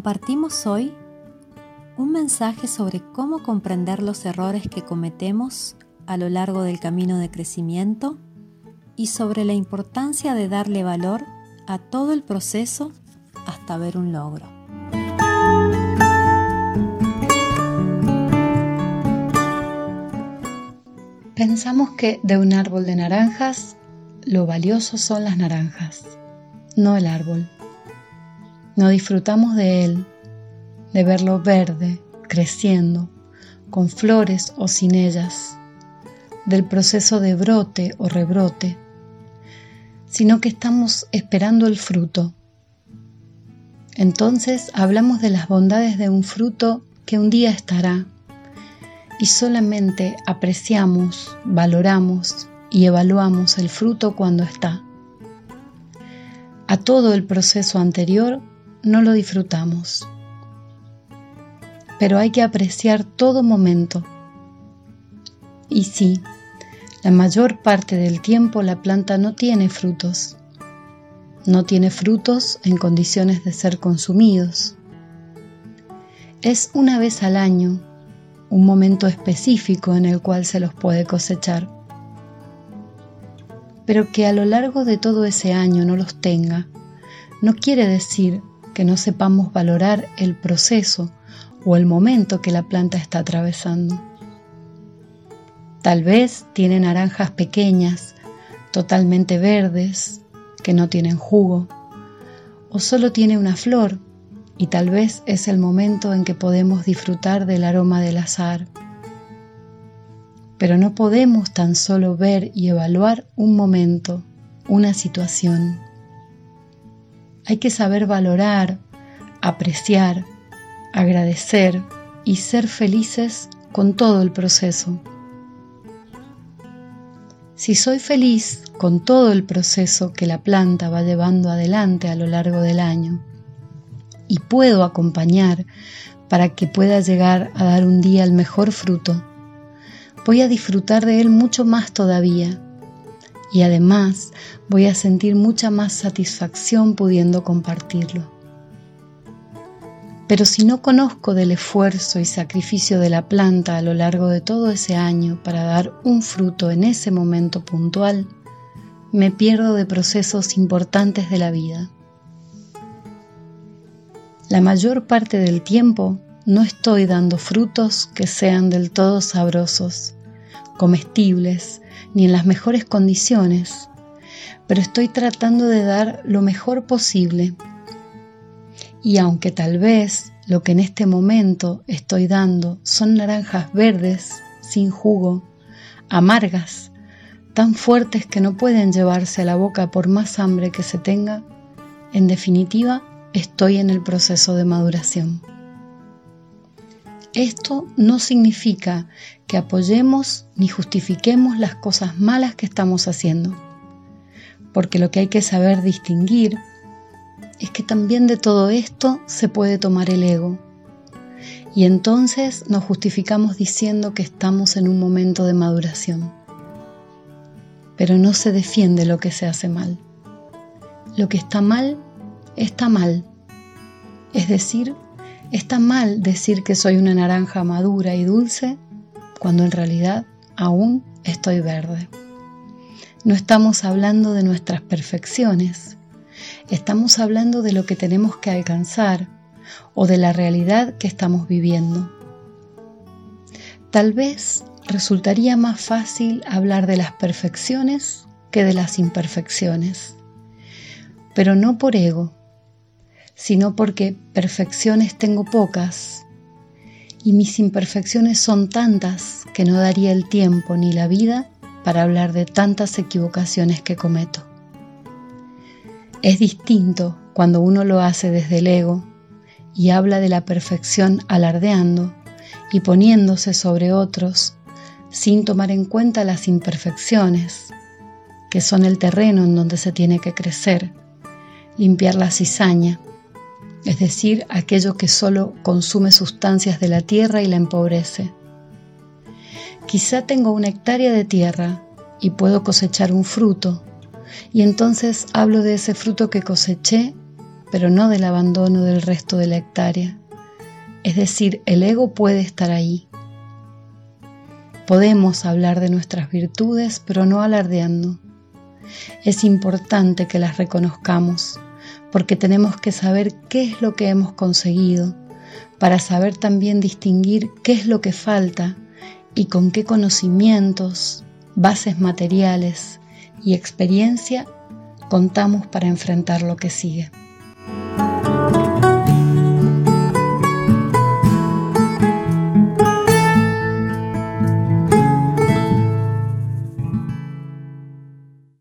Compartimos hoy un mensaje sobre cómo comprender los errores que cometemos a lo largo del camino de crecimiento y sobre la importancia de darle valor a todo el proceso hasta ver un logro. Pensamos que de un árbol de naranjas lo valioso son las naranjas, no el árbol. No disfrutamos de él, de verlo verde, creciendo, con flores o sin ellas, del proceso de brote o rebrote, sino que estamos esperando el fruto. Entonces hablamos de las bondades de un fruto que un día estará y solamente apreciamos, valoramos y evaluamos el fruto cuando está. A todo el proceso anterior no lo disfrutamos, pero hay que apreciar todo momento. Y sí, la mayor parte del tiempo la planta no tiene frutos. No tiene frutos en condiciones de ser consumidos. Es una vez al año un momento específico en el cual se los puede cosechar. Pero que a lo largo de todo ese año no los tenga, no quiere decir que no sepamos valorar el proceso o el momento que la planta está atravesando. Tal vez tiene naranjas pequeñas, totalmente verdes, que no tienen jugo, o solo tiene una flor y tal vez es el momento en que podemos disfrutar del aroma del azar. Pero no podemos tan solo ver y evaluar un momento, una situación. Hay que saber valorar, apreciar, agradecer y ser felices con todo el proceso. Si soy feliz con todo el proceso que la planta va llevando adelante a lo largo del año, y puedo acompañar para que pueda llegar a dar un día el mejor fruto, voy a disfrutar de él mucho más todavía y además voy a sentir mucha más satisfacción pudiendo compartirlo. Pero si no conozco del esfuerzo y sacrificio de la planta a lo largo de todo ese año para dar un fruto en ese momento puntual, me pierdo de procesos importantes de la vida. La mayor parte del tiempo no estoy dando frutos que sean del todo sabrosos, comestibles, ni en las mejores condiciones, pero estoy tratando de dar lo mejor posible. Y aunque tal vez lo que en este momento estoy dando son naranjas verdes, sin jugo, amargas, tan fuertes que no pueden llevarse a la boca por más hambre que se tenga, en definitiva, estoy en el proceso de maduración. Esto no significa que apoyemos ni justifiquemos las cosas malas que estamos haciendo, porque lo que hay que saber distinguir es que también de todo esto se puede tomar el ego. Y entonces nos justificamos diciendo que estamos en un momento de maduración. Pero no se defiende lo que se hace mal. Lo que está mal está mal. Es decir, está mal decir que soy una naranja madura y dulce cuando en realidad aún estoy verde. No estamos hablando de nuestras perfecciones, estamos hablando de lo que tenemos que alcanzar o de la realidad que estamos viviendo. Tal vez resultaría más fácil hablar de las perfecciones que de las imperfecciones, pero no por ego, sino porque perfecciones tengo pocas y mis imperfecciones son tantas que no daría el tiempo ni la vida para hablar de tantas equivocaciones que cometo. Es distinto cuando uno lo hace desde el ego y habla de la perfección alardeando y poniéndose sobre otros sin tomar en cuenta las imperfecciones, que son el terreno en donde se tiene que crecer, limpiar la cizaña es decir, aquello que solo consume sustancias de la tierra y la empobrece. Quizá tengo una hectárea de tierra y puedo cosechar un fruto, y entonces hablo de ese fruto que coseché pero no del abandono del resto de la hectárea. Es decir, el ego puede estar ahí. Podemos hablar de nuestras virtudes, pero no alardeando. Es importante que las reconozcamos, porque tenemos que saber qué es lo que hemos conseguido, para saber también distinguir qué es lo que falta y con qué conocimientos, bases materiales y experiencia contamos para enfrentar lo que sigue.